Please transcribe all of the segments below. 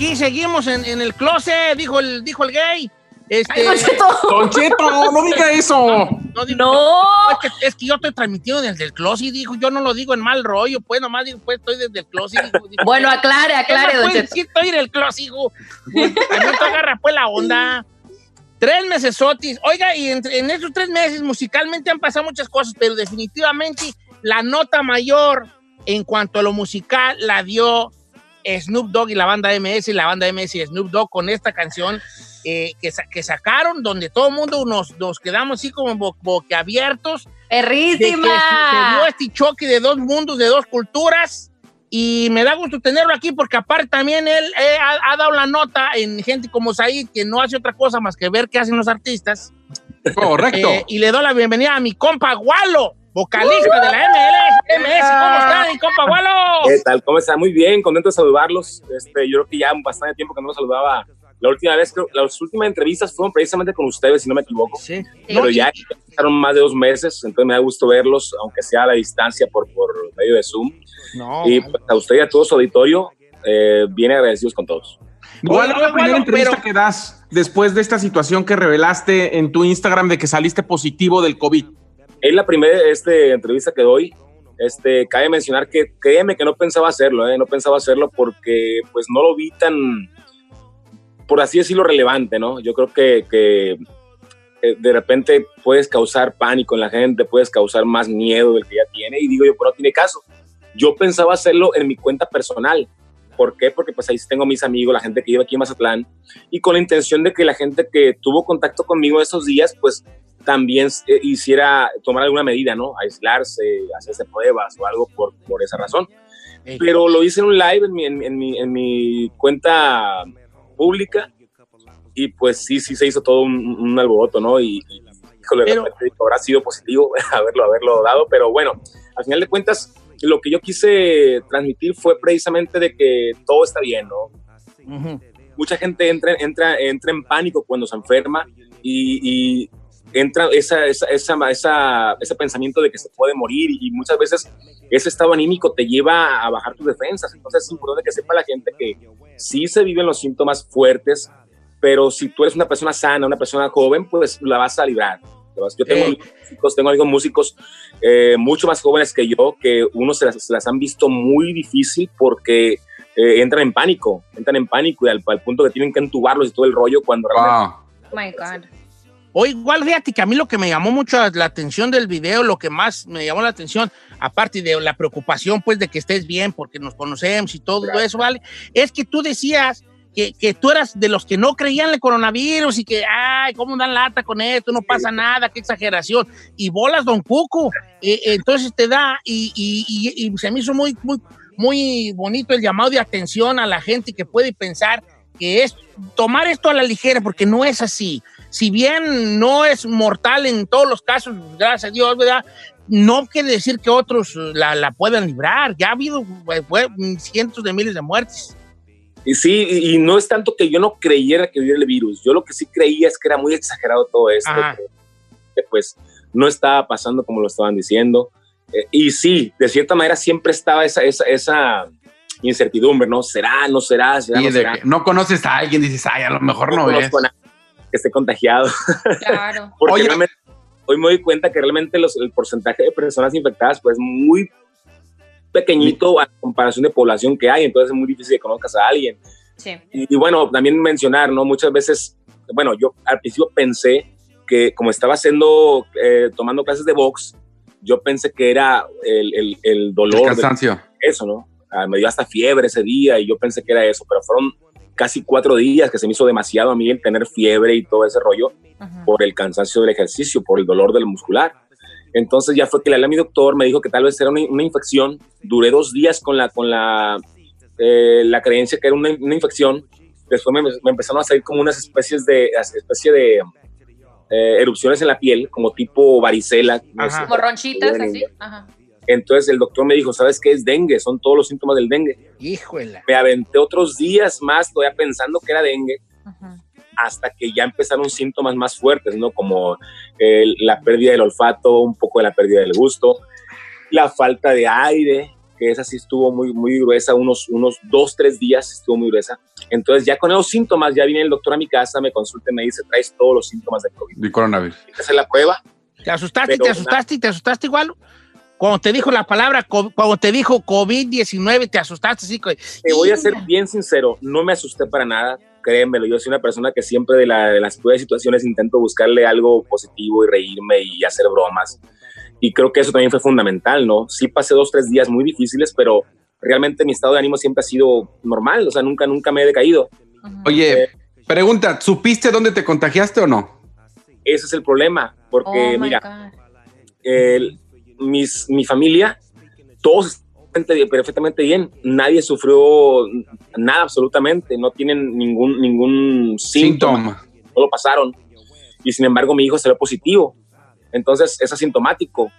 aquí seguimos en, en el closet, dijo el, dijo el gay. Este, Ay, Don Cheto. Don Cheto, no diga eso. no, digo- No. Es que, es que yo estoy transmitiendo desde el closet, dijo, yo no lo digo en mal rollo, pues nomás digo, pues estoy desde el closet. dijo, Bueno, aclare, aclare, ¿Qué Don Cheto. decir? Estoy en el closet, hijo. También tú agarra pues la onda. Tres meses sotis. Oiga, y entre- en esos tres meses musicalmente han pasado muchas cosas, pero definitivamente la nota mayor en cuanto a lo musical la dio Snoop Dogg y la banda MS, y la banda MS y Snoop Dogg con esta canción eh, que, sa- que sacaron, donde todo el mundo nos, nos quedamos así como bo- boquiabiertos que se, dio Perrísima. este choque de dos mundos, de dos culturas. Y me da gusto tenerlo aquí porque aparte también él eh, ha, ha dado la nota en gente como Said, que no hace otra cosa más que ver qué hacen los artistas. Correcto. Eh, y le doy la bienvenida a mi compa Gualo, vocalista de la MLS. MS, ¿cómo está mi compa Gualo? ¿Qué tal? ¿Cómo están? Muy bien, contento de saludarlos. Este, yo creo que ya bastante tiempo que no los saludaba. La última vez, creo, las últimas entrevistas fueron precisamente con ustedes, si no me equivoco. Sí. Pero ya pasaron más de dos meses, entonces me da gusto verlos, aunque sea a la distancia por, por medio de Zoom. No, y pues, a usted y a todo su auditorio, eh, bien agradecidos con todos. ¿Cuál es la primera bueno, entrevista pero- que das después de esta situación que revelaste en tu Instagram de que saliste positivo del COVID? Es la primera este, entrevista que doy. Este, cabe mencionar que créeme que no pensaba hacerlo, ¿eh? no pensaba hacerlo porque pues no lo vi tan, por así decirlo, relevante, ¿no? Yo creo que, que eh, de repente puedes causar pánico en la gente, puedes causar más miedo del que ya tiene y digo yo, pero no tiene caso. Yo pensaba hacerlo en mi cuenta personal. ¿Por qué? Porque pues ahí tengo mis amigos, la gente que vive aquí en Mazatlán y con la intención de que la gente que tuvo contacto conmigo esos días, pues también eh, hiciera tomar alguna medida, ¿no? Aislarse, hacerse pruebas o algo por, por esa razón. Pero lo hice en un live en mi, en, en mi, en mi cuenta pública y pues sí, sí se hizo todo un, un alboroto, ¿no? Y, y híjole, Pero- repente habrá sido positivo haberlo, haberlo dado, pero bueno, al final de cuentas, lo que yo quise transmitir fue precisamente de que todo está bien, ¿no? ujú. mucha gente entra, entra, entra en pánico cuando se enferma y, y entra esa, esa, esa, esa- ese pensamiento de que se puede morir y muchas veces ese estado anímico te lleva a bajar tus defensas. Entonces es importante que sepa la gente que sí se viven los síntomas fuertes, pero si tú eres una persona sana, una persona joven, pues la vas a librar. Yo tengo, Sí. músicos, tengo amigos músicos eh, mucho más jóvenes que yo, que unos se las, se las han visto muy difícil porque eh, entran en pánico, entran en pánico y al, al punto que tienen que entubarlos y todo el rollo cuando realmente Wow. Oh my God. O igual, fíjate que a mí lo que me llamó mucho la atención del video, lo que más me llamó la atención, aparte de la preocupación, pues, de que estés bien, porque nos conocemos y todo eso, ¿vale? Es que tú decías que, que tú eras de los que no creían el coronavirus y que, ay, ¿cómo dan lata con esto? No pasa nada, qué exageración. Y bolas, don Cuco. Eh, entonces te da, y, y- y- y se me hizo muy, muy, muy bonito el llamado de atención a la gente que puede pensar que es tomar esto a la ligera, porque no es así si bien no es mortal en todos los casos, gracias a Dios, ¿verdad? No quiere decir que otros la, la puedan librar. Ya ha habido fue, cientos de miles de muertes. Y sí, y y no es tanto que yo no creyera que hubiera el virus, yo lo que sí creía es que era muy exagerado todo esto, que, que, pues no estaba pasando como lo estaban diciendo. Eh, y sí, de cierta manera siempre estaba esa, esa, esa incertidumbre, ¿no? ¿Será, no será, será, Y no de será? que no conoces a alguien, dices, ay, a lo mejor no es. conozco a que esté contagiado. Claro. Porque Oye. realmente, hoy me doy cuenta que realmente los- el porcentaje de personas infectadas pues muy pequeñito a comparación de población que hay, entonces es muy difícil que conozcas a alguien. Sí. Y, y bueno, también mencionar, ¿no? Muchas veces, bueno, yo al principio pensé que como estaba haciendo, eh, tomando clases de box, yo pensé que era el, el, el El dolor de cansancio. eso, ¿no? Ah, me dio hasta fiebre ese día y yo pensé que era eso, pero fueron casi cuatro días que se me hizo demasiado a mí el tener fiebre y todo ese rollo por el cansancio del ejercicio, por el dolor del muscular. Entonces ya fue que le hablé a mi doctor, me dijo que tal vez era una, una infección. Duré dos días con la, con la, eh, la creencia que era una, una infección. Después me, me empezaron a salir como unas especies de, especie de eh, erupciones en la piel, como tipo varicela. Como ronchitas así. Ajá. Entonces el doctor me dijo, ¿sabes qué es dengue? Son todos los síntomas del dengue. Híjole. Me aventé otros días más todavía pensando que era dengue hasta que ya empezaron síntomas más fuertes, ¿no? Como el- la pérdida del olfato, un poco de la pérdida del gusto, la falta de aire, que esa sí estuvo muy, muy gruesa, unos, unos dos, tres días estuvo muy gruesa. Entonces ya con esos síntomas, ya viene el doctor a mi casa, me consulta y me dice, traes todos los síntomas de COVID. De coronavirus. Hay que hacer la prueba. ¿Te asustaste, Pero te asustaste, te asustaste igual? Cuando te dijo la palabra, cuando te dijo COVID-19, te asustaste, sí. co- Te voy a ser bien sincero, no me asusté para nada, créemelo, yo soy una persona que siempre de, la- de las peores situaciones intento buscarle algo positivo y reírme y hacer bromas. Y creo que eso también fue fundamental, ¿no? Sí pasé dos, tres días muy difíciles, pero realmente mi estado de ánimo siempre ha sido normal, o sea, nunca, nunca me he decaído. Oye, pregunta, ¿supiste dónde te contagiaste o no? Ese es el problema, porque Oh mira, el- mis, mi familia, todos están perfectamente bien, nadie sufrió nada absolutamente, no tienen ningún, ningún síntoma. Síntoma. no lo pasaron. Y sin embargo, mi hijo salió positivo. Entonces, es asintomático.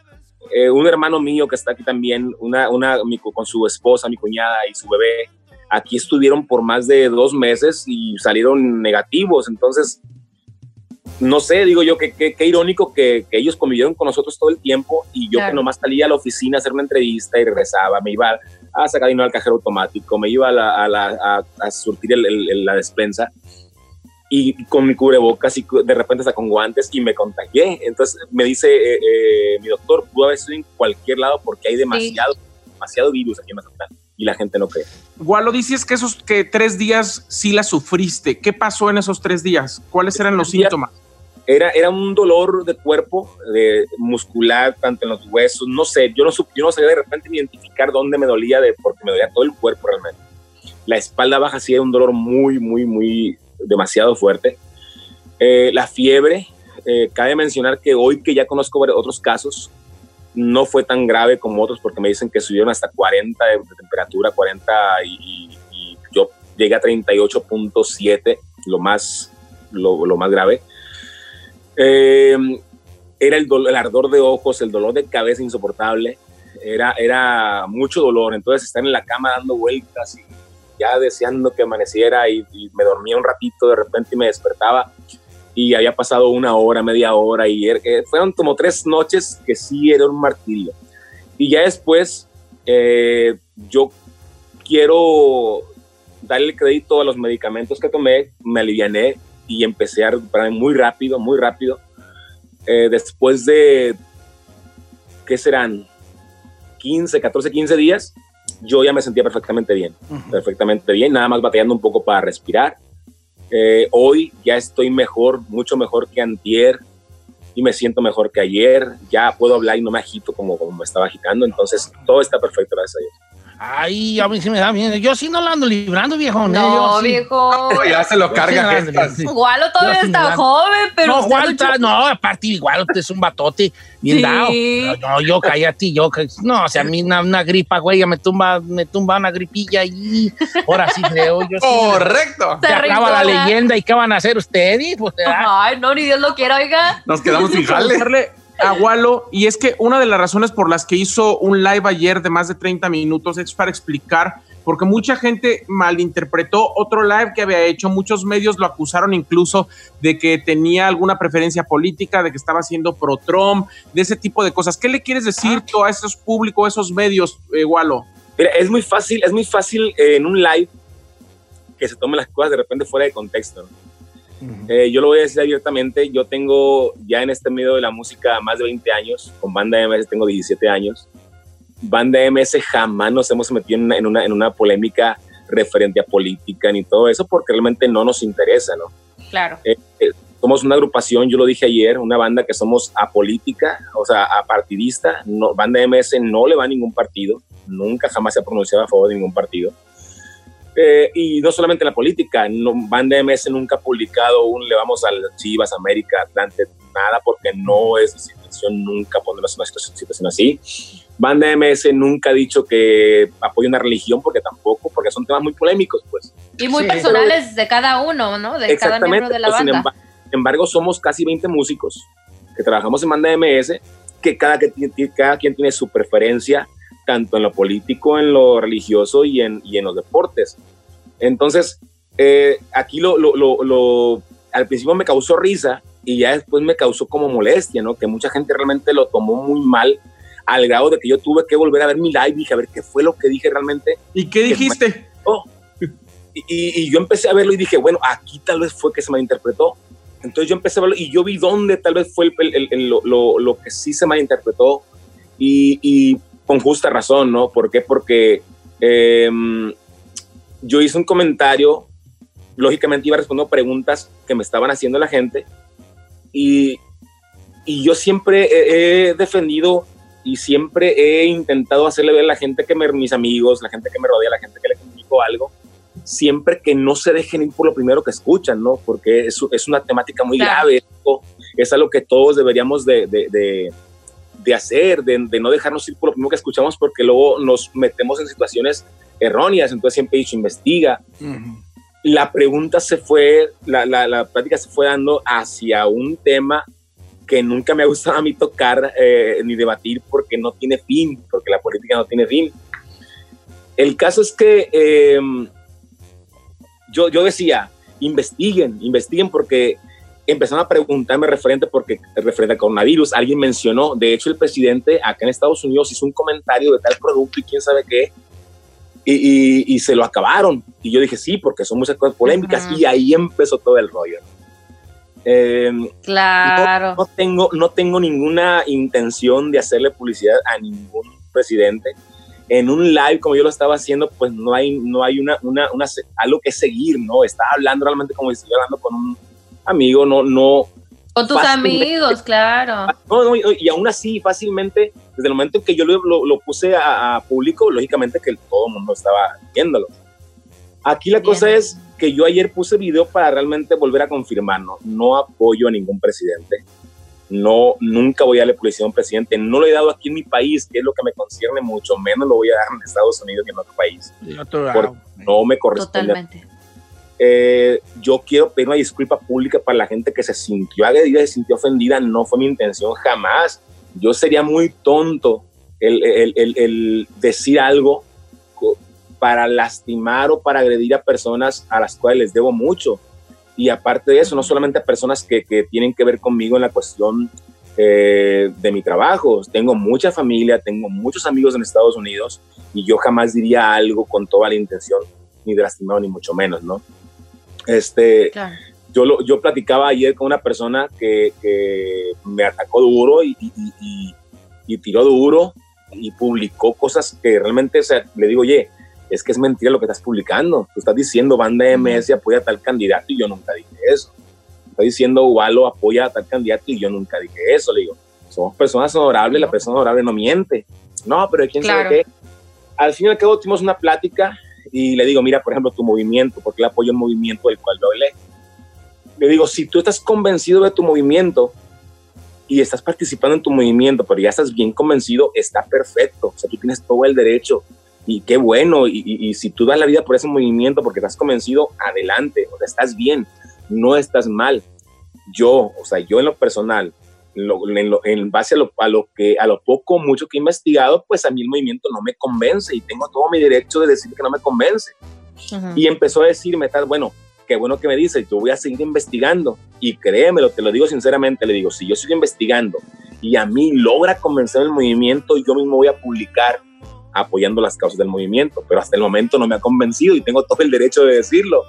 Eh, un hermano mío que está aquí también, una, una, mi con su esposa, mi cuñada y su bebé, aquí estuvieron por más de dos meses y salieron negativos. Entonces, no sé, digo yo, que qué irónico que, que ellos convivieron con nosotros todo el tiempo y yo Claro. que nomás salía a la oficina a hacer una entrevista y regresaba, me iba a sacar dinero al cajero automático, me iba a, la- a la- a- a surtir el- el- el- la despensa y con mi cubrebocas y de repente hasta con guantes y me contagié. Entonces me dice eh, eh, mi doctor, pudo haber sido en cualquier lado porque hay demasiado, demasiado virus aquí en Mazatlán y la gente no cree. Gualo, dices que esos que tres días sí la sufriste. ¿Qué pasó en esos tres días? ¿Cuáles eran los días. síntomas? Era, era un dolor de cuerpo, de muscular, tanto en los huesos, no sé, yo no, yo no sabía de repente identificar dónde me dolía, de, porque me dolía todo el cuerpo realmente. La espalda baja sí era un dolor muy, muy, muy, demasiado fuerte. Eh, la fiebre, eh, cabe mencionar que hoy que ya conozco otros casos, no fue tan grave como otros porque me dicen que subieron hasta 40 de, temperatura, 40 y, y- y yo llegué a 38.7, lo más, lo, lo más grave. Eh, era el, dol- el ardor de ojos, el dolor de cabeza insoportable, era, era mucho dolor, entonces estar en la cama dando vueltas y ya deseando que amaneciera y, y me dormía un ratito de repente y me despertaba. Y había pasado una hora, media hora y er- eh, fueron como tres noches que sí era un martirio. Y ya después eh, yo quiero darle crédito a los medicamentos que tomé, me aliviané y empecé a recuperarme muy rápido, muy rápido. Eh, después de, ¿qué serán? 15, 14, 15 días, yo ya me sentía perfectamente bien, perfectamente bien, nada más batallando un poco para respirar. Eh, hoy ya estoy mejor, mucho mejor que antier y me siento mejor que ayer. Ya puedo hablar y no me agito como, como me estaba agitando, entonces todo está perfecto, gracias a Dios. Ay, a mí sí me da miedo. Yo sí no lo ando librando, viejo. No, yo sí. viejo. ya se lo Sí, carga. sí. Gualo todavía Yo sí está joven, pero. no, luchó- está- no, aparte igual usted es un batote bien Sí. dado. No, yo cállate, yo no, o sea, a mí una, una gripa, güey, ya me tumba, me tumba una gripilla y ahora sí creo, yo sí. Correcto. Se Se acaba la leyenda y qué van a hacer ustedes, pues Ay, no, ni Dios lo quiera, oiga. Nos quedamos sin jale. A Walo, y es que una de las razones por las que hizo un live ayer de más de 30 minutos es para explicar, porque mucha gente malinterpretó otro live que había hecho, muchos medios lo acusaron incluso de que tenía alguna preferencia política, de que estaba siendo pro-Trump, de ese tipo de cosas. ¿Qué le quieres decir tú a esos públicos, a esos medios, eh, Walo? Mira, es muy fácil, es muy fácil eh, en un live que se tomen las cosas de repente fuera de contexto. ¿no? Eh, yo lo voy a decir abiertamente, yo tengo ya en este medio de la música más de 20 años, con Banda MS tengo 17 años. Banda MS jamás nos hemos metido en una, en una, en una polémica referente a política ni todo eso, porque realmente no nos interesa, ¿no? Claro. Somos una agrupación, yo lo dije ayer, una banda que somos apolítica, o sea, apartidista. No, banda MS no le va a ningún partido, nunca jamás se ha pronunciado a favor de ningún partido. Eh, y no solamente la política, no, Banda MS nunca ha publicado un le vamos al Chivas, América, Atlante, nada, porque no es su intención nunca ponernos en una situación, situación así. Banda MS nunca ha dicho que apoya una religión, porque tampoco, porque son temas muy polémicos, pues. Y muy Sí. personales de cada uno, ¿no? De cada miembro de la sin banda. Sin embargo, somos casi 20 músicos que trabajamos en banda MS, que cada, que cada quien tiene su preferencia, tanto en lo político, en lo religioso y en, y en los deportes. Entonces, eh, aquí lo, lo, lo, lo- al principio me causó risa y ya después me causó como molestia, ¿no? Que mucha gente realmente lo tomó muy mal al grado de que yo tuve que volver a ver mi live y dije, a ver, ¿qué fue lo que dije realmente? ¿Y qué dijiste? Y, y, yo empecé a verlo y dije, bueno, aquí tal vez fue que se malinterpretó. Entonces yo empecé a verlo y yo vi dónde tal vez fue el, el, lo, lo, lo, que sí se malinterpretó y, y, con justa razón, ¿no? ¿Por qué? Porque eh, yo hice un comentario, lógicamente iba respondiendo preguntas que me estaban haciendo la gente y, y yo siempre he, defendido y siempre he intentado hacerle ver a la gente que me, mis amigos, la gente que me rodea, la gente que le comunico algo, siempre que no se dejen ir por lo primero que escuchan, ¿no? Porque es, es una temática muy claro. grave, es algo que todos deberíamos de, de, de, de hacer, de, no dejarnos ir por lo primero que escuchamos, porque luego nos metemos en situaciones erróneas, entonces siempre he dicho, investiga. Uh -huh. La pregunta se fue, la, la, la, práctica se fue dando hacia un tema que nunca me ha gustado a mí tocar eh, ni debatir porque no tiene fin, porque la política no tiene fin. El caso es que... Eh, yo, yo decía, investiguen, investiguen porque empezaron a preguntarme referente porque referente al coronavirus, alguien mencionó, de hecho el presidente acá en Estados Unidos hizo un comentario de tal producto y quién sabe qué, y, y, y se lo acabaron. Y yo dije, sí, porque son muchas cosas polémicas, uh -huh. y ahí empezó todo el rollo. Eh, claro. No, no, tengo, no tengo ninguna intención de hacerle publicidad a ningún presidente en un live como yo lo estaba haciendo, pues no hay, no hay una, una, una, algo que seguir, ¿no? Estaba hablando realmente como si estuviera hablando con un amigo, no, no. Con tus amigos, claro. No, no, y aún así, fácilmente, desde el momento en que yo lo, lo, lo puse a, a, público, lógicamente que todo el mundo estaba viéndolo. Aquí la Bien. cosa es que yo ayer puse video para realmente volver a confirmar, ¿no? No apoyo a ningún presidente no, nunca voy a darle publicidad a un presidente, no lo he dado aquí en mi país, que es lo que me concierne mucho, menos lo voy a dar en Estados Unidos y en otro país, porque no me corresponde. Totalmente. Eh, yo quiero pedir una disculpa pública para la gente que se sintió agredida, se sintió ofendida, no fue mi intención jamás. Yo sería muy tonto el, el, el, el decir algo para lastimar o para agredir a personas a las cuales les debo mucho y aparte de eso, no solamente a personas que, que tienen que ver conmigo en la cuestión eh, de mi trabajo, tengo mucha familia, tengo muchos amigos en Estados Unidos y yo jamás diría algo con toda la intención ni de lastimar ni mucho menos, ¿no? Este, claro. yo, lo, yo platicaba ayer con una persona que, que me atacó duro y, y, y, y, tiró duro y publicó cosas que realmente, o sea, le digo, oye, es que es mentira lo que estás publicando. Tú estás diciendo banda MS apoya a tal candidato y yo nunca dije eso. Estás diciendo Ubalo apoya a tal candidato y yo nunca dije eso. Le digo, somos personas honorables, la persona honorable no miente. No, pero ¿quién claro. sabe qué? Al fin y al cabo tuvimos una plática y le digo, mira, por ejemplo, tu movimiento, porque le apoyo el movimiento del cual yo hablé. Le digo, si tú estás convencido de tu movimiento y estás participando en tu movimiento, pero ya estás bien convencido, está perfecto. O sea, tú tienes todo el derecho y qué bueno, y, y, y, si tú das la vida por ese movimiento porque estás convencido, adelante, o sea, estás bien, no estás mal. Yo, o sea, yo en lo personal, lo, en, lo, en, base a lo, a lo, que, a lo poco, mucho que he investigado, pues a mí el movimiento no me convence y tengo todo mi derecho de decir que no me convence. Uh -huh. Y empezó a decirme, tal, bueno, qué bueno que me dice, yo voy a seguir investigando. Y créemelo, te lo digo sinceramente, le digo, si yo sigo investigando y a mí logra convencer el movimiento, yo mismo voy a publicar apoyando las causas del movimiento, pero hasta el momento no me ha convencido y tengo todo el derecho de decirlo.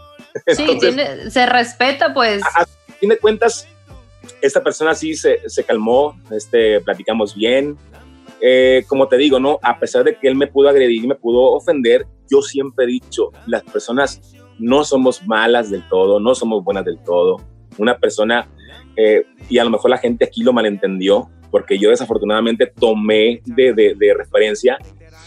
Sí, Entonces, tiene, se respeta, pues. A, a fin de cuentas, esta persona sí se, se calmó, este, platicamos bien. Eh, como te digo, ¿no? A pesar de que él me pudo agredir me pudo ofender, yo siempre he dicho, las personas no somos malas del todo, no somos buenas del todo. Una persona, eh, y a lo mejor la gente aquí lo malentendió, porque yo desafortunadamente tomé de, de, de referencia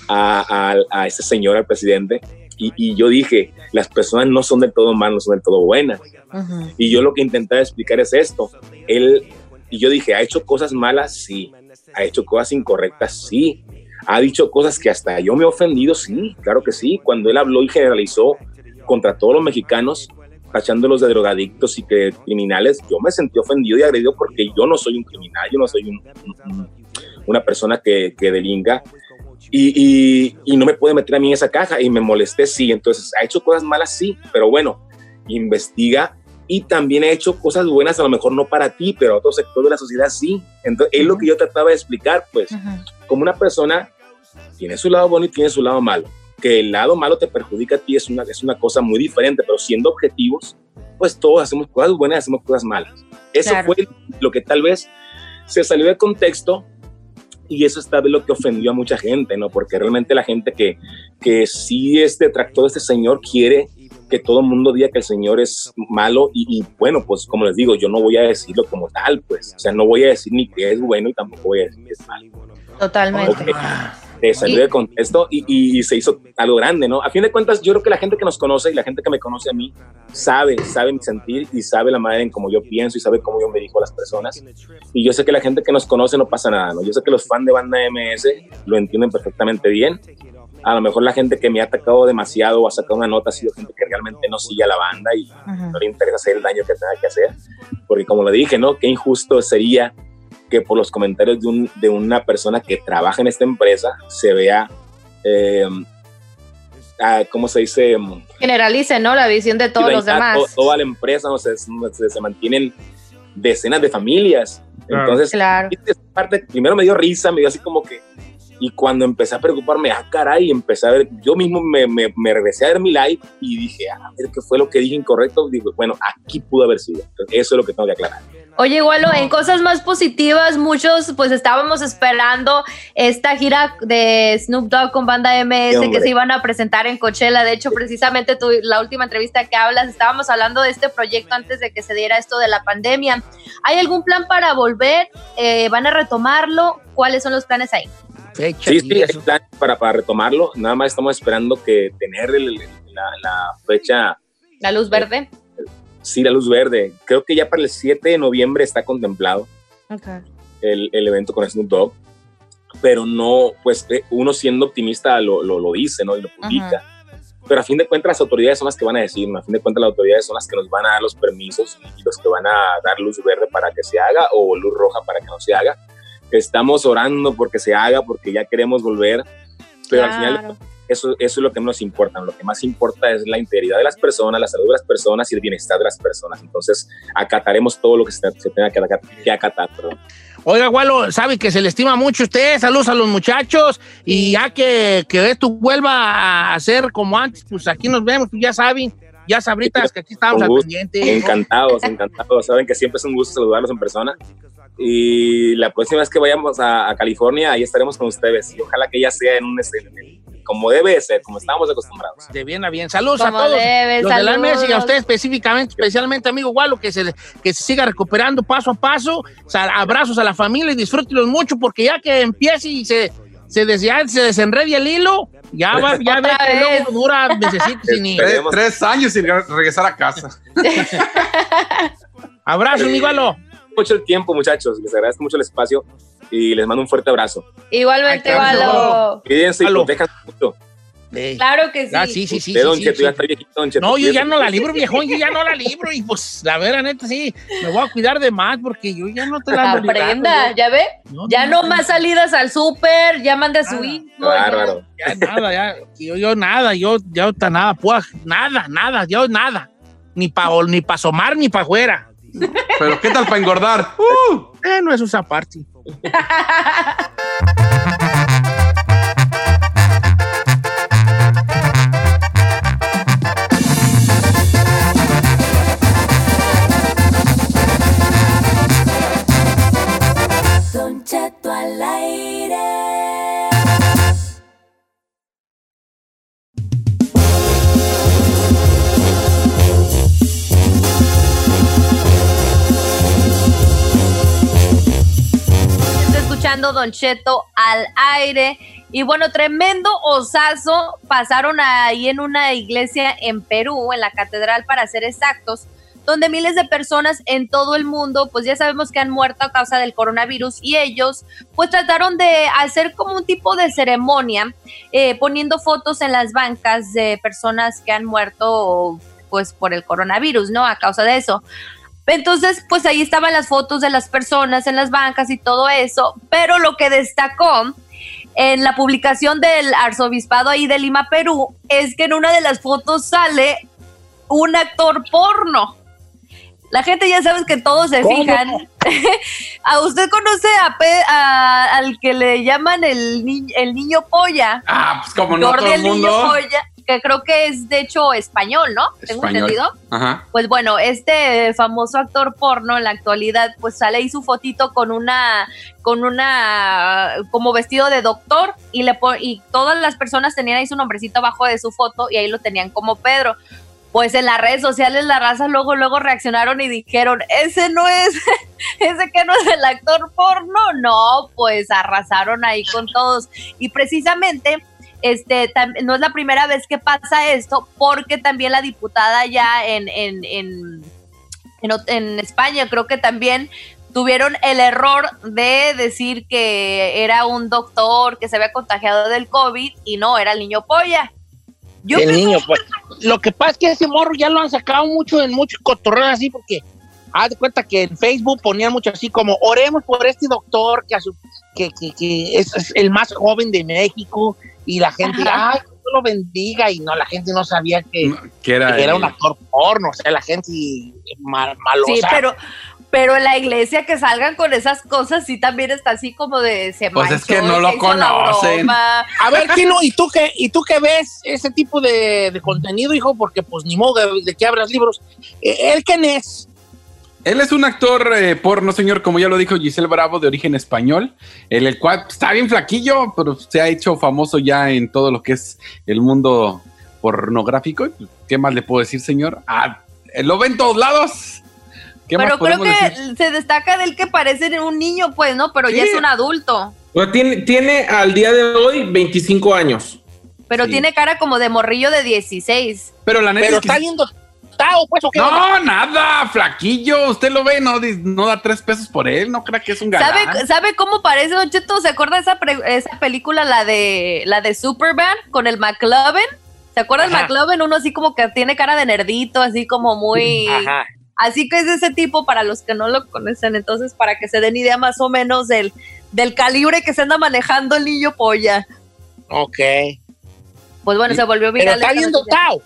a, a, a, este señor, al presidente, y, y, yo dije, las personas no son del todo malas, no son del todo buenas. Uh -huh. Y yo lo que intentaba explicar es esto. Él, y yo dije, ¿ha hecho cosas malas? Sí. ¿Ha hecho cosas incorrectas? Sí. ¿Ha dicho cosas que hasta yo me he ofendido? Sí, claro que sí. Cuando él habló y generalizó contra todos los mexicanos, tachándolos de drogadictos y que criminales, yo me sentí ofendido y agredido porque yo no soy un criminal, yo no soy un, un, una persona que, que delinga y, y, y, no me puede meter a mí en esa caja y me molesté, sí, entonces ha hecho cosas malas, sí, pero bueno, investiga y también he hecho cosas buenas, a lo mejor no para ti, pero a otro sector de la sociedad sí. Entonces, es lo que yo trataba de explicar, pues, como una persona tiene su lado bueno y tiene su lado malo. Que el lado malo te perjudica a ti es una, es una cosa muy diferente, pero siendo objetivos, pues todos hacemos cosas buenas, hacemos cosas malas. Eso fue lo que tal vez se salió de contexto y eso está de lo que ofendió a mucha gente, ¿no? Porque realmente la gente que, que sí es detractor de este señor quiere que todo el mundo diga que el señor es malo y, bueno, pues como les digo, yo no voy a decirlo como tal, pues, o sea, no voy a decir ni que es bueno y tampoco voy a decir que es malo. Totalmente salió de contexto y, se hizo algo grande, ¿no? A fin de cuentas, yo creo que la gente que nos conoce y la gente que me conoce a mí sabe, sabe mi sentir y sabe la manera en cómo yo pienso y sabe cómo yo me dirijo a las personas. Y yo sé que la gente que nos conoce no pasa nada, ¿no? Yo sé que los fans de banda MS lo entienden perfectamente bien. A lo mejor la gente que me ha atacado demasiado o ha sacado una nota ha sido gente que realmente no sigue a la banda y no le interesa hacer el daño que tenga que hacer. Porque como lo dije, ¿no? Qué injusto sería que por los comentarios de, un, de una persona que trabaja en esta empresa se vea, eh, ah, ¿cómo se dice? Generalice, ¿no? La visión de todos los demás. toda la empresa, ¿no? se, se, mantienen decenas de familias. Entonces, claro. parte, primero me dio risa, me dio así como que, y cuando empecé a preocuparme, ah, caray, empecé a ver, yo mismo me, me, me, regresé a ver mi live y dije, a ver qué fue lo que dije incorrecto. Digo, bueno, aquí pudo haber sido. eso es lo que tengo que aclarar. Oye, igual en cosas más positivas, muchos pues estábamos esperando esta gira de Snoop Dogg con banda MS que se iban a presentar en Coachella. De hecho, precisamente tu, la última entrevista que hablas, estábamos hablando de este proyecto antes de que se diera esto de la pandemia. ¿Hay algún plan para volver? Eh, ¿Van a retomarlo? ¿Cuáles son los planes ahí? Sí, sí, hay plan para, para retomarlo. Nada más estamos esperando que tener la, fecha. La luz verde. Sí, la luz verde. Creo que ya para el 7 de noviembre está contemplado el, el, evento con Snoop Dogg, pero no, pues eh, uno siendo optimista lo, lo, lo dice, ¿no? Y lo publica. Pero a fin de cuentas las autoridades son las que van a decir, ¿no? A fin de cuentas las autoridades son las que nos van a dar los permisos y los que van a dar luz verde para que se haga o luz roja para que no se haga. Estamos orando porque se haga, porque ya queremos volver, pero al final eso, eso es lo que nos importa. Lo que más importa es la integridad de las personas, la salud de las personas y el bienestar de las personas. Entonces, acataremos todo lo que se, tenga que, acatar. Oiga, Gualo, sabe que se le estima mucho a usted. Saludos a los muchachos. Y ya que, que esto vuelva a ser como antes, pues aquí nos vemos, pues ya saben. Ya sabritas que aquí estamos al pendiente. Encantados, encantados. Saben que siempre es un gusto saludarlos en persona. Y la próxima vez que vayamos a, California, ahí estaremos con ustedes. Y ojalá que ya sea en un escenario como debe ser, como estamos acostumbrados. De bien a bien. Saludos a todos. Debe, los saludos. de y a usted específicamente, especialmente, amigo Gualo, que se, que se siga recuperando paso a paso. abrazos a la familia y disfrútenlos mucho, porque ya que empiece y se, se, se desenrede el hilo, ya va, ya ve que luego dura necesito sin tres, tres años sin regresar a casa. Abrazo, amigo Gualo. Mucho el tiempo, muchachos. Les agradezco mucho el espacio y les mando un fuerte abrazo. Igualmente, Valo. Cuídense y protejan mucho. Claro que sí. Ah, sí, sí, sí. De Don Cheto, ya está viejito, Don Cheto. No, yo ya no la libro, viejón, yo ya no la libro. Y pues, la verdad, neta, sí, me voy a cuidar de más porque yo ya no te la Aprenda, ¿ya ve? ya no, más salidas al súper, ya manda a su hijo. Bárbaro. Ya, nada, ya, yo, yo nada, yo, ya está nada, pues, nada, nada, yo nada. Ni para ni pa asomar, ni para afuera. Pero, ¿qué tal para engordar? Uh. Eh, no es esa parte. Don al aire. Y bueno, tremendo osazo pasaron ahí en una iglesia en Perú, en la catedral para ser exactos, donde miles de personas en todo el mundo, pues ya sabemos que han muerto a causa del coronavirus y ellos pues trataron de hacer como un tipo de ceremonia, eh, poniendo fotos en las bancas de personas que han muerto pues por el coronavirus, ¿no? A causa de eso. Entonces, pues ahí estaban las fotos de las personas en las bancas y todo eso, pero lo que destacó en la publicación del arzobispado ahí de Lima, Perú, es que en una de las fotos sale un actor porno. La gente ya sabes que todos se ¿Cómo? fijan. ¿A usted conoce a, Pe- a- al que le llaman el, ni- el niño polla? Ah, pues como no Jordi todo el el niño mundo. polla, que creo que es de hecho español, ¿no? Tengo Español. entendido. Ajá. Pues bueno, este famoso actor porno en la actualidad, pues sale ahí su fotito con una, con una, como vestido de doctor y le y todas las personas tenían ahí su nombrecito abajo de su foto y ahí lo tenían como Pedro. Pues en las redes sociales la raza luego, luego reaccionaron y dijeron, ese no es, ese que no es el actor porno, no, pues arrasaron ahí con todos. Y precisamente este, no es la primera vez que pasa esto, porque también la diputada ya en, en, en, en España creo que también tuvieron el error de decir que era un doctor que se había contagiado del COVID y no, era el niño polla. Yo el niño, pues. Lo que pasa es que ese morro ya lo han sacado mucho en muchos cotorreos así, porque haz de cuenta que en Facebook ponían mucho así como, oremos por este doctor que, a su- que, que, que es, es el más joven de México, y la gente, Ajá. ay, Dios lo bendiga, y no, la gente no sabía que, Que era, que era el- un actor porno, o sea, la gente mal, malosa. sí, pero, pero la iglesia que salgan con esas cosas sí también está así como de se Pues es manchó, que no lo conocen. A ver, Chino, ¿y tú qué, y tú qué ves ese tipo de, de contenido, hijo? Porque pues ni modo de, de que abras libros. ¿Él quién es? Él es un actor eh, porno, señor, como ya lo dijo Giselle Bravo, de origen español, el, el cual está bien flaquillo, pero se ha hecho famoso ya en todo lo que es el mundo pornográfico. ¿Qué más le puedo decir, señor? Ah, eh, lo ven todos lados. ¿Qué Pero más creo que decir? se destaca del que parece un niño, pues, ¿no? Pero ya es un adulto. Bueno, tiene, tiene al día de hoy 25 años. Pero Sí. tiene cara como de morrillo de 16. Pero la neta Pero es que está sí- pues, ¿o qué? No, nada, flaquillo. Usted lo ve, no, no da tres pesos por él, no crea que es un galán. ¿Sabe, ¿Sabe cómo parece, Don Cheto? ¿Se acuerda de esa, pre- esa película, la de la de Superman, con el McLovin? ¿Se acuerda Ajá. McLovin? Uno así como que tiene cara de nerdito, así como muy... Ajá. Así que es de ese tipo para los que no lo conocen. Entonces, para que se den idea más o menos del, del calibre que se anda manejando el niño polla. Ok. Pues bueno, se volvió Pero viral. está esta bien dotado.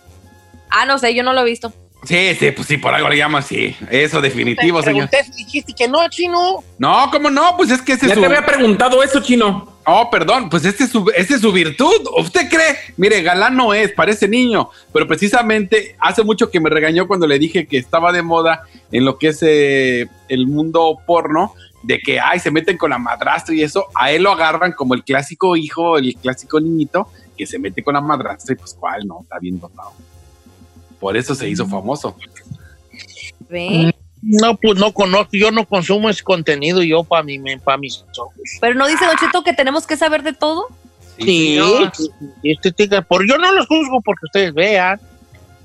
Ah, no sé, yo no lo he visto. Sí, sí, pues sí, por algo le llaman así. Eso definitivo, Te señor. pregunté si dijiste que no, chino. No, ¿cómo no? Pues es que ese Ya es su... te había preguntado eso, chino. Oh, perdón, pues este es su, esta es su virtud. ¿Usted cree? Mire, galán no es, parece niño, pero precisamente hace mucho que me regañó cuando le dije que estaba de moda en lo que es eh, el mundo porno, de que, ay, se meten con la madrastra y eso, a él lo agarran como el clásico hijo, el clásico niñito, que se mete con la madrastra y pues cuál, no, está bien dotado. Por eso se hizo famoso. ¿Ve? No, pues no conozco, yo no consumo ese contenido yo para mi, para mis ojos. Pero no dice Don Cheto que tenemos que saber de todo. Sí, este tica- por yo no los juzgo porque ustedes vean.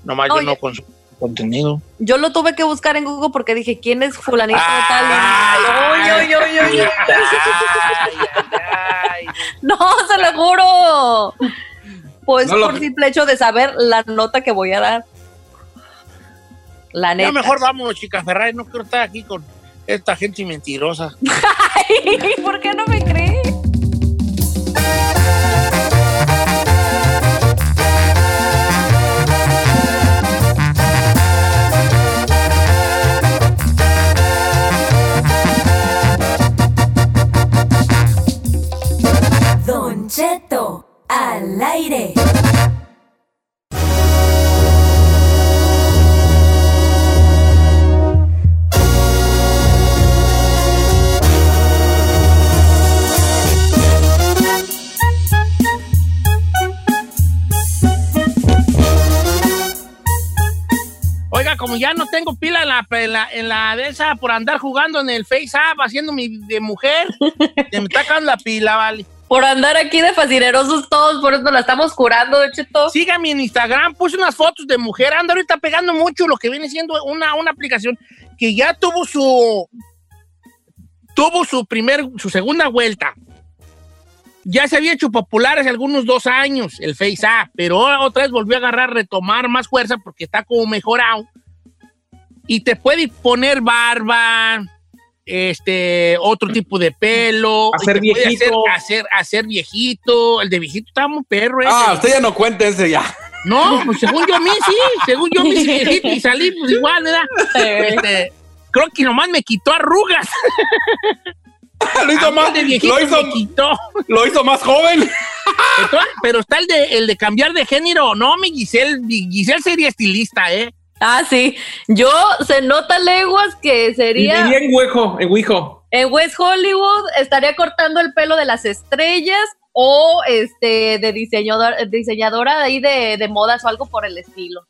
Nomás yo Oye. no consumo contenido. Yo lo tuve que buscar en Google porque dije, ¿quién es fulanito de tal? Ay, Ay, ay, ay, ay, ay. ay, ay. No, se lo juro. Pues No lo- por simple hecho de saber la nota que voy a dar. La neta. Ya mejor vámonos, chica Ferrari, no quiero estar aquí con esta gente mentirosa. Ay, ¿Por qué no me cree? Don Cheto, al aire. Tengo pila en la, en la, en la de esa por andar jugando en el Face App haciendo mi de mujer, se me está acabando la pila, vale. Por andar aquí de fascinerosos todos, por eso la estamos curando, Don Cheto. Sígame en Instagram, puse unas fotos de mujer, anda ahorita pegando mucho lo que viene siendo una, una aplicación que ya tuvo su tuvo su primer, su segunda vuelta. Ya se había hecho popular hace algunos dos años el Face App, pero otra vez volvió a agarrar, retomar más fuerza porque está como mejorado. Y te puede poner barba, este, otro tipo de pelo. Hacer viejito. Hacer, hacer, hacer viejito. El de viejito está muy perro. ese. Ah, usted ya no cuenta ese ya. No, pues según yo a mí sí, según yo a mí sí, y salí pues igual, ¿verdad? Este, creo que nomás me quitó arrugas. lo hizo más, de viejito lo hizo, me quitó. lo hizo más joven. Entonces, pero está el de, el de cambiar de género. No, mi Giselle, mi Giselle sería estilista, ¿eh? Ah, sí. Yo se nota leguas que sería Viviría en huejo, en huijo. en West Hollywood, estaría cortando el pelo de las estrellas o este de diseñador, diseñadora de ahí de, de modas o algo por el estilo.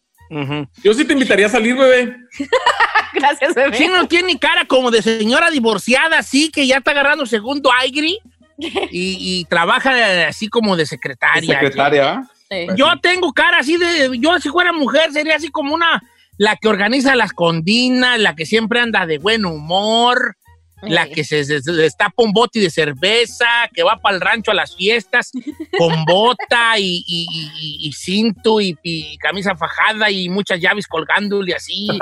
Yo sí te invitaría a salir, bebé. Gracias, bebé. Sí, no tiene cara como de señora divorciada, sí, que ya está agarrando segundo aire y, y trabaja así como de secretaria. Secretaria. Sí. Yo tengo cara así de, yo si fuera mujer sería así como una, la que organiza las condinas, la que siempre anda de buen humor, la que se, se- se destapa un bote de cerveza, que va para el rancho a las fiestas con bota y, y- y- y cinto y, camisa fajada y muchas llaves colgándole así.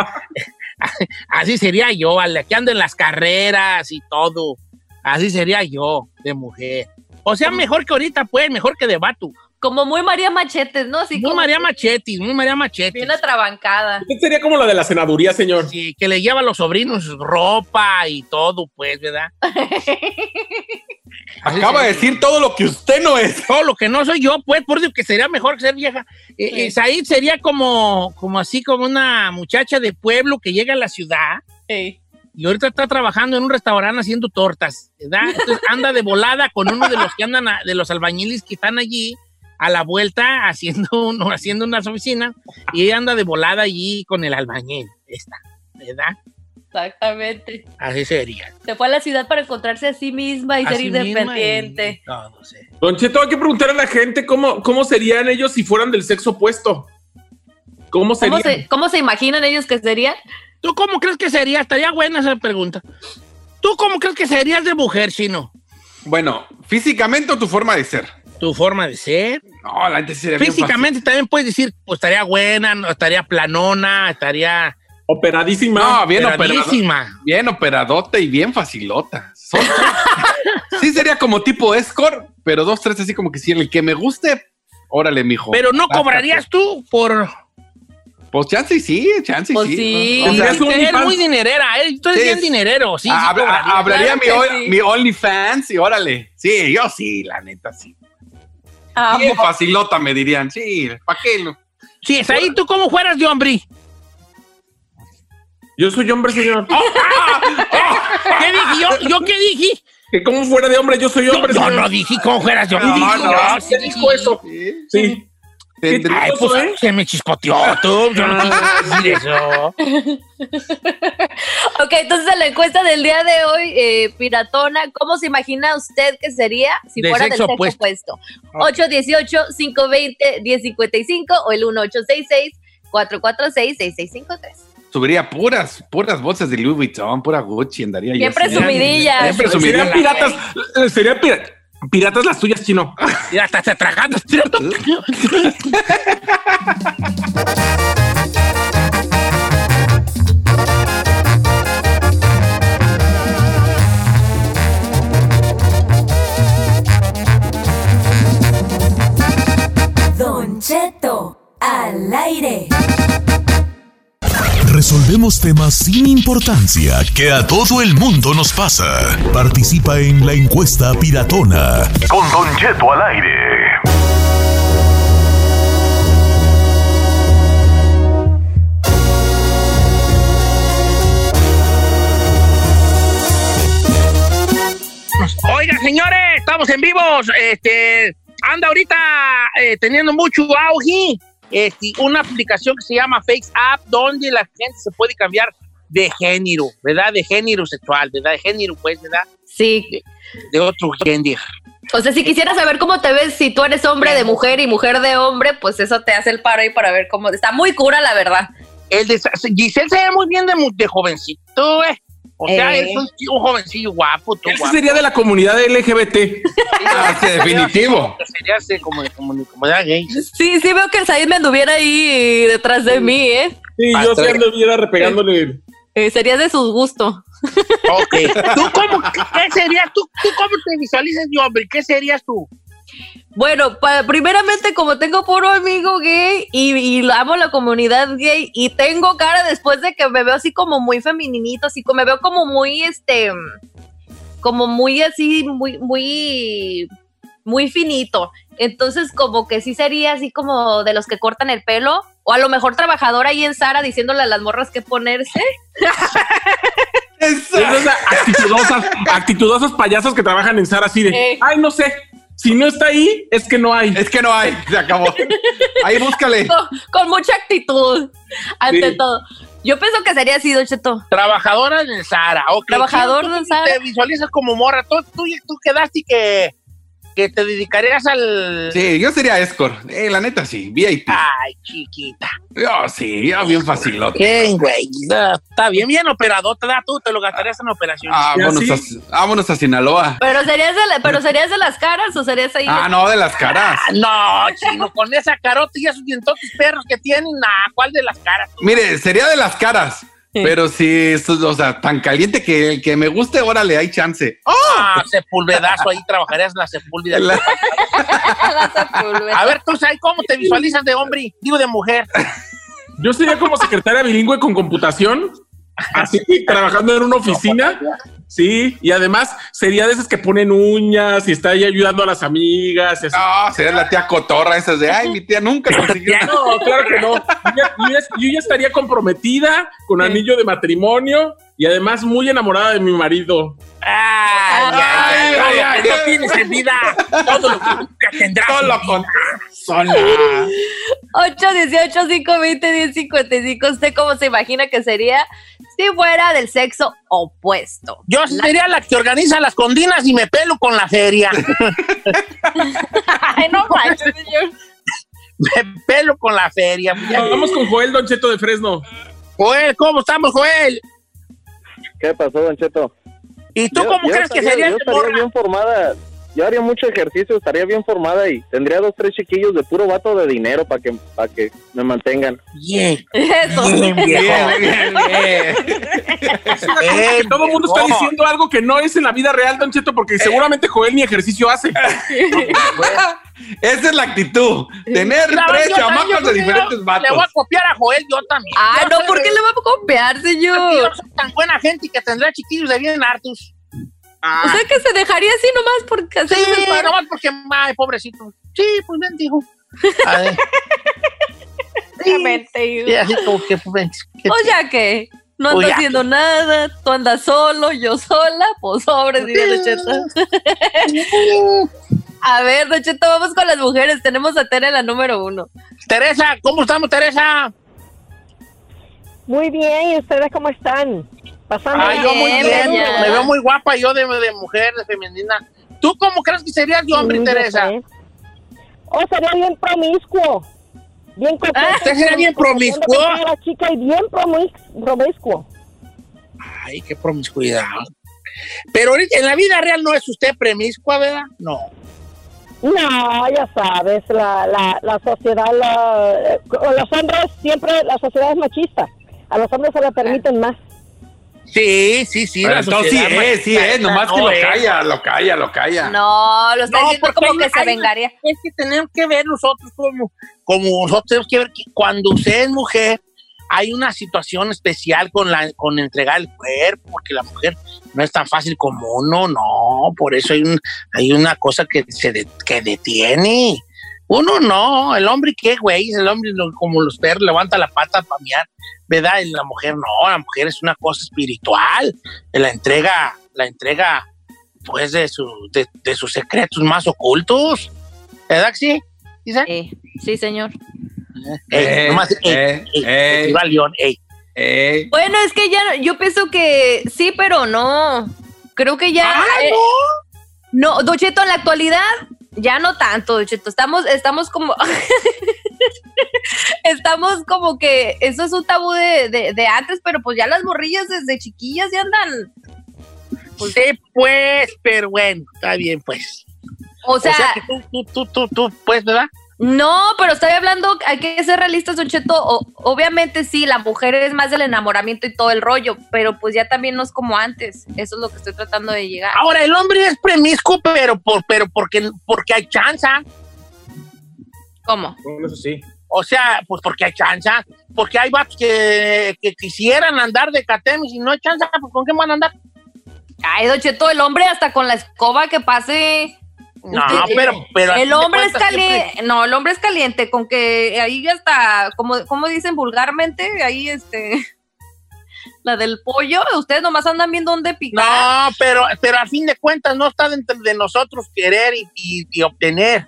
así sería yo, a la que anda en las carreras y todo. Así sería yo, de mujer. O sea, mejor que ahorita, pues, mejor que de vato. Como muy María Machetes, ¿no? Así Muy como María Machetis, muy María Machetis. bien atrabancada. Usted sería como la de la senaduría, señor. Sí, que le lleva a los sobrinos ropa y todo, pues, ¿verdad? Acaba de decir todo lo que usted no es. Todo lo que no soy yo, pues, por eso que sería mejor que ser vieja. Eh, Sí. eh, Said sería como, como así, como una muchacha de pueblo que llega a la ciudad Sí. y ahorita está trabajando en un restaurante haciendo tortas, ¿verdad? Entonces anda de volada con uno de los que andan, a- de los albañiles que están allí a la vuelta haciendo, uno, haciendo unas oficinas y ella anda de volada allí con el albañil, esta, ¿verdad? Exactamente. Así sería. Se fue a la ciudad para encontrarse a sí misma y ser independiente. y todo, sí. Don Cheto, hay que preguntar a la gente cómo, cómo serían ellos si fueran del sexo opuesto. ¿Cómo ¿Cómo se, ¿Cómo se imaginan ellos que serían? ¿Tú cómo crees que sería? Estaría buena esa pregunta. ¿Tú cómo crees que serías de mujer, Chino? Bueno, físicamente o tu forma de ser. Tu forma de ser. No, la gente sería bien Físicamente también puedes decir, pues estaría buena, estaría planona, estaría Operadísima. No, bien operado. operadísima. Bien operadote y bien facilota. Son- sí sería como tipo escort, pero dos, tres así como que si el que me guste, órale, mijo. Pero no cobrarías tú por... Pues chance y sí, chance y Pues sí. sí. O sea, un OnlyFans. muy dinerera, ¿eh? Tú eres Sí, bien es- dinerero, sí, habla- hablaría Claro mi, que ol- sí. mi OnlyFans y órale. Sí, yo sí, la neta, sí. Ah, Bien facilota, me dirían. Sí, ¿para qué? lo- Sí, es ahí tú cómo fueras de hombre. Yo soy hombre, señor. ¿Qué dije yo? ¿Yo qué dije? Que como fuera de hombre, yo soy Yo, hombre. yo no dije cómo fueras de hombre. No, Dije, no, yo ¿Usted sí dijo dije. eso? Sí. Sí. Ay, pues ¿eh? se me chispoteó tú. Yo no decir eso. Ok, entonces en la encuesta del día de hoy, eh, Piratona, ¿cómo se imagina usted que sería si De fuera sexo del sexo opuesto. opuesto? 818-520-1055 o el 1866-446-6653. Subiría puras, puras bolsas de Louis Vuitton, pura Gucci, andaría yo. Bien así. presumidillas. Bien. Serían piratas. eh, Serían pira- piratas las tuyas, chino. Ya hasta se tragando. Don Cheto al aire. Resolvemos temas sin importancia que a todo el mundo nos pasa. Participa en la encuesta piratona. Con Don Cheto al aire. Oiga, señores, estamos en vivos. Este, anda ahorita eh, teniendo mucho auge este, una aplicación que se llama Face App, donde la gente se puede cambiar de género, ¿verdad? De género sexual, ¿verdad? De género, pues, ¿verdad? Sí. De otro género. O sea, si quisiera saber cómo te ves, si tú eres hombre de mujer y mujer de hombre, pues eso te hace el paro ahí para ver cómo. Está muy cura, la verdad. El de, Giselle se ve muy bien de, de jovencito, ¿eh? O sea, Eh. es un, un jovencillo guapo, tú Ese guapo. sería de la comunidad LGBT. Ah, sí, definitivo. Sería así como de de gay. Sí, sí veo que el Said me anduviera ahí detrás de mí, ¿eh? Sí, yo sí ando viera repegándole. Eh, serías de su gusto. Ok. ¿Tú cómo, qué serías? ¿Tú, ¿Tú cómo te visualizas de hombre? ¿Qué serías tú? Bueno, pa- primeramente como tengo puro amigo gay y, amo la comunidad gay y tengo cara después de que me veo así como muy femininito, así como me veo como muy este, como muy así, muy, muy, muy finito. Entonces como que sí sería así como de los que cortan el pelo o a lo mejor trabajadora ahí en Sara diciéndole a las morras qué ponerse. Esas actitudosas, actitudosas payasos que trabajan en Sara así de, Eh. ay, no sé, si no está ahí, es que no hay. Es que no hay, se acabó. Ahí búscale. con, con mucha actitud ante Sí. todo. Yo pienso que sería así, Don Cheto. Trabajadora en Sara. ok. Trabajador Tú- tú de Sara. Te visualizas como morra. Tú, tú, tú quedaste y que, que te dedicarías al. Sí, yo sería escort. Eh, la neta sí, VIP. Ay, chiquita. Yo sí, yo bien facilote. ¿Qué, güey? No, Está bien, bien operador. Te da tú, te lo gastarías en operación. Vámonos, ¿Y a, vámonos a Sinaloa. Pero serías de, la- pero serías de las caras o serías ahí. Ah, no, de las caras. No, chino, con esa carota y esos dientotes perros que tienen, nah, ¿cuál de las caras? Mire, sería de las caras. Pero si, o sea, tan caliente que el que me guste, órale, hay chance. Ah, sepulvedazo, ahí trabajarías en la sepúlveda. La-. A ver, tú sabes cómo te visualizas de hombre, digo de mujer. Yo sería como secretaria bilingüe con computación, así trabajando en una oficina. Sí, y además sería de esas que ponen uñas y está ahí ayudando a las amigas. y así. No, sería la tía cotorra esas de, ay, mi tía nunca consiguió. nada". No, claro que no. Yo ya, yo ya- yo ya estaría comprometida con anillo de matrimonio y además muy enamorada de mi marido. Ay, ay, ay, todo lo que no tienes en vida, todo lo que nunca tendrás. Solo en vida. Sola. 8, 18, 5, 20, 10, 55. ¿Usted cómo se imagina que sería si fuera del sexo opuesto? Yo sería la que organiza las condinas y me pelo con la feria. Ay, no manches, señor. me pelo con la feria. Vamos con Joel Don Cheto de Fresno. Joel, ¿cómo estamos, Joel? ¿Qué pasó, Don Cheto? ¿Y tú Yo- cómo yo crees que sería Yo el estaría bien formada. Yo haría mucho ejercicio, estaría bien formada y tendría dos, tres chiquillos de puro vato de dinero para que, para que me mantengan. Bien, Eso. bien. Bien, bien, bien. Es una cosa que Eh, todo el mundo está diciendo algo que no es en la vida real, Don Cheto, porque seguramente Joel ni ejercicio hace. Esa es la actitud. Tener tres yo- yo chamacos de diferentes yo Le vatos. voy a copiar a Joel, yo también. Ah, Yo no, ¿por qué le va a copiar, Yo señor? soy tan buena gente y que tendrá chiquillos de bien hartos. O sea que se dejaría así nomás porque así Sí, para. nomás porque, ay, pobrecito. Sí, pues ven, dijo. A ver. Obviamente, Sí, así como que, pues, que- O ya que no O anda ya haciendo nada, tú andas solo, yo sola, pues sobre, diría Don. A ver, Don Cheto, vamos con las mujeres. Tenemos a Tere la número uno. Teresa, ¿cómo estamos, Teresa? Muy bien, ¿y ustedes cómo están? Pasando Ay, yo muy bien. Me veo muy guapa yo de, de mujer, de femenina. ¿Tú cómo crees que serías yo, hombre, Sí, Teresa? sé. Oh, sería bien promiscuo. Bien. Ah, ¿usted sería bien promiscuo? La chica y bien promis- promiscuo. Ay, qué promiscuidad. Pero en la vida real no es usted premiscua, ¿verdad? No. No, ya sabes, la, la, la sociedad, la, eh, los hombres siempre, la sociedad es machista. A los hombres se le permiten más. Sí, sí, sí. Pero entonces sí es, sí es, nomás que no lo es. calla, lo calla, lo calla. No, lo está No, diciendo como hay- que se hay- vengaría. Es que tenemos que ver nosotros como, como nosotros tenemos que ver que cuando usted es mujer, hay una situación especial con, la, con entregar el cuerpo, porque la mujer no es tan fácil como uno, no, por eso hay, un, hay una cosa que se de- que detiene. Uno no, el hombre qué, güey, el hombre lo- como los perros levanta la pata para miar, ¿verdad? Y la mujer no, la mujer es una cosa espiritual, la entrega, la entrega pues de, su, de, de sus secretos más ocultos, ¿verdad que sí? ¿Dice? Sí, señor. Ey, Eh, nomás, eh, eh. Eh, Bueno, es que ya, yo pienso que sí, pero no. Creo que ya. Ah, eh, no, Don Cheto, en la actualidad, ya no tanto, Don Cheto. Estamos, estamos como. estamos como que eso es un tabú de, de- de antes, pero pues ya las morrillas desde chiquillas ya andan. Pues, sí, pues, pero bueno, está bien, pues. O sea, que tú, tú, tú, tú, tú, pues, ¿verdad? No, pero estoy hablando, hay que ser realistas, Don Cheto. O- obviamente sí, la mujer es más del enamoramiento y todo el rollo, pero pues ya también no es como antes. Eso es lo que estoy tratando de llegar. Ahora, el hombre es premiscuo, pero, por, pero porque, porque hay chance. ¿Cómo? Bueno, eso sí. O sea, pues porque hay chance. Porque hay vatos que, que quisieran andar de catemis y no hay chance, pues ¿con qué van a andar? Ay, Don Cheto, el hombre hasta con la escoba que pase. No, Usted- pero, pero el hombre es caliente. No, el hombre es caliente, con que ahí hasta, como, como dicen vulgarmente, ahí este. La del pollo, ustedes nomás andan viendo dónde picar. No, pero, pero a fin de cuentas no está dentro de nosotros querer y, y- y obtener.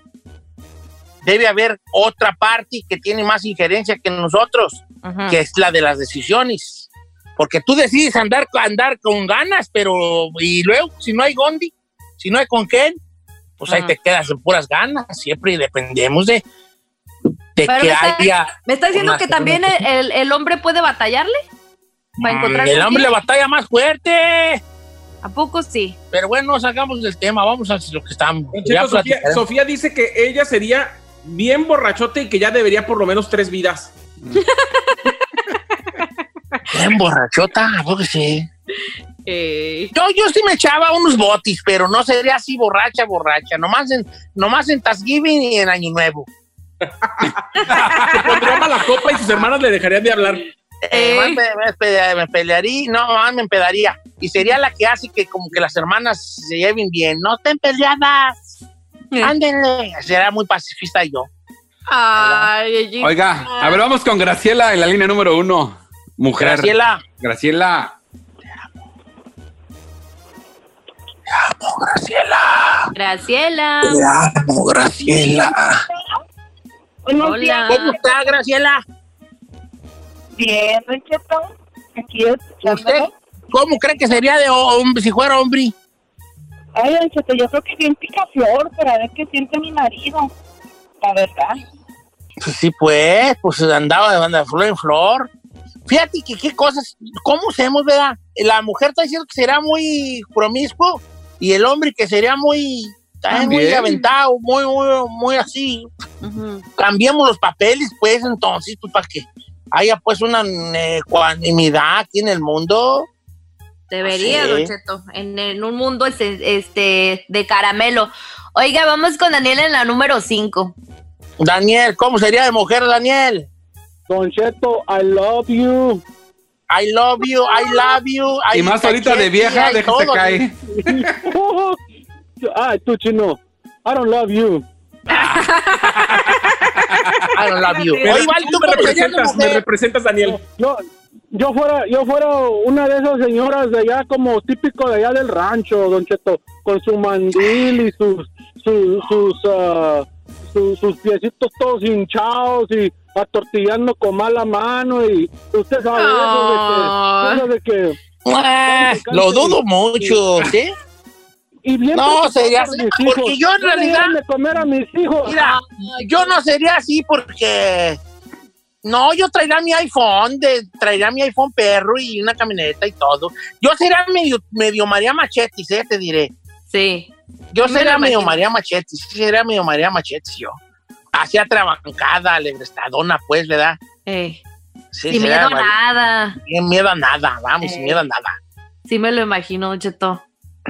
Debe haber otra parte que tiene más injerencia que nosotros, que es la de las decisiones. Porque tú decides andar, andar con ganas, pero y luego, si no hay Gondi, si no hay con quién, pues ahí te quedas en puras ganas. Siempre dependemos de, de Pero que me está- haya. ¿Me está diciendo que también el, el- el hombre puede batallarle? Para encontrar Mm, el con hombre le batalla más fuerte. ¿A poco sí? Pero bueno, sacamos del tema, vamos a lo que estamos. Sofía dice que ella sería bien borrachote y que ya debería por lo menos tres vidas. Bien borrachota, ¿a poco sí? Eh, Yo, yo sí me echaba unos botis, pero no sería así borracha, borracha. Nomás en, nomás en Thanksgiving y en Año Nuevo. Se pondría mala copa y sus hermanas le dejarían de hablar. Eh, más me, me pe- me pelearía, no, más me empedaría. Y sería la que hace que como que las hermanas se lleven bien. No te peleadas. Ándenle. Será muy pacifista yo. Ay. Oiga, a ver, vamos con Graciela en la línea número uno. Mujer. Graciela. Graciela. Graciela. Graciela. amo, Graciela. Hola. ¿Cómo está, Graciela? Bien, Don Cheto. Aquí ¿Usted cómo cree que sería de hombre si fuera hombre? Ay, Don Cheto, yo creo que bien picaflor para ver qué siente mi marido. La verdad. Pues sí, pues, pues andaba de banda flor en flor. Fíjate que qué cosas, ¿cómo hacemos, verdad? La mujer está diciendo que será muy promiscuo y el hombre que sería muy, también muy aventado, muy, muy, muy así. Ujú. Cambiemos los papeles, pues, entonces, pues, para que haya, pues, una ecuanimidad aquí en el mundo. Debería, Sí. Don Cheto, en, en un mundo este, este, de caramelo. Oiga, vamos con Daniel en la número 5. Daniel, ¿cómo sería de mujer, Daniel? Don Cheto, I love you. I love you, I love you. Y I- más ahorita de vieja, déjese todo. caer. ah, tú chino. I don't love you. I don't love you. Pero Oye, Val, ¿tú me representas, me representas, Daniel. Yo, yo fuera, yo fuera una de esas señoras de allá como típico de allá del rancho, Don Cheto, con su mandil y sus, sus, sus, ah, sus, sus piecitos todos hinchados y atortillando con mala mano y usted sabe Ay. eso de que, eso de que Ah, lo dudo mucho, ¿sí? y bien No, sería así, porque yo en realidad- de comer a mis hijos. Mira, yo no sería así porque... No, yo traería mi iPhone, de, traería mi iPhone perro y una camioneta y todo. Yo sería medio, medio María Machetis, ¿eh? Te diré. Sí. Yo sería medio. María Machetis, sí, sería medio María Machetis yo. Hacía trabancada, lebrestadona, pues, ¿verdad? Eh, Sí, sin miedo a María- nada. Sin miedo a nada, vamos, sin miedo a nada. Sí me lo imagino, Cheto.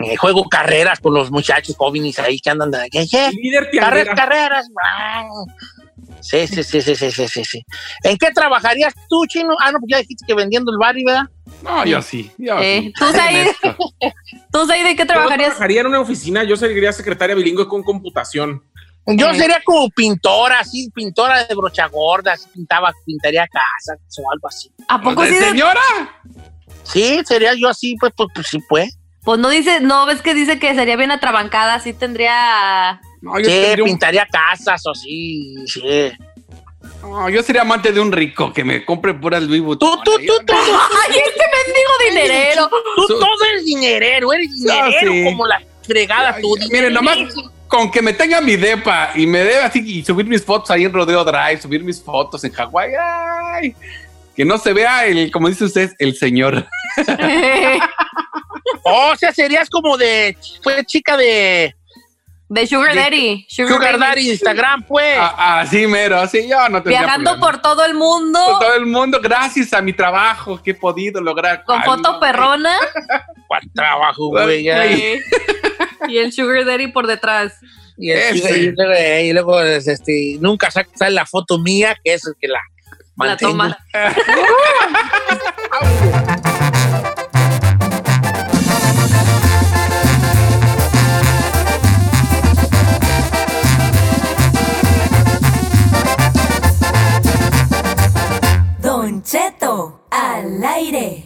Eh, juego carreras con los muchachos jóvenes ahí que andan de ¿qué, qué? Líder Carreras, carreras. ah. Sí, sí, sí, sí, sí, sí, sí, sí. ¿En qué trabajarías tú, chino? Ah, no, pues ya dijiste que vendiendo el bar, ¿verdad? No, yo sí. Yo Eh, sí. ¿tú, Said? ¿Tú, Said, de qué Yo trabajarías? trabajaría en una oficina, yo sería secretaria bilingüe con computación. Yo Eh. sería como pintora, así, pintora de brocha gorda, así, pintaba, pintaría casas o algo así. ¿A poco ¿De sí? de- señora? Sí, sería yo así, pues, pues, pues sí, pues. Pues no dice, no ves que dice que sería bien atrabancada, sí tendría. No, yo, Sí, un- pintaría casas o así, sí. no, yo sería amante de un rico que me compre puras Louis Tú, Vuitton. tú, tú, tú, ¡Ay, este mendigo dinerero! tú todo eres dinerero, eres dinerero sí. como la fregada tú. Miren, nomás dinerero. con que me tenga mi depa y me dé así y subir mis fotos ahí en Rodeo Drive, subir mis fotos en Hawái, ay, que no se vea el, como dice usted, el señor. O sea, serías como de, fue chica de De Sugar Daddy. Sugar Daddy Instagram, pues. Ah, Así mero, así yo no tendría Viajando problema. por todo el mundo Por todo el mundo, gracias a mi trabajo que he podido lograr. con foto no, perrona ¿Cuál trabajo, güey? y el Sugar Daddy por detrás. Y, el- Ese. y luego, y luego, este, nunca sa- sale la foto mía, que es el que la La mantengo. toma. Cheto al aire.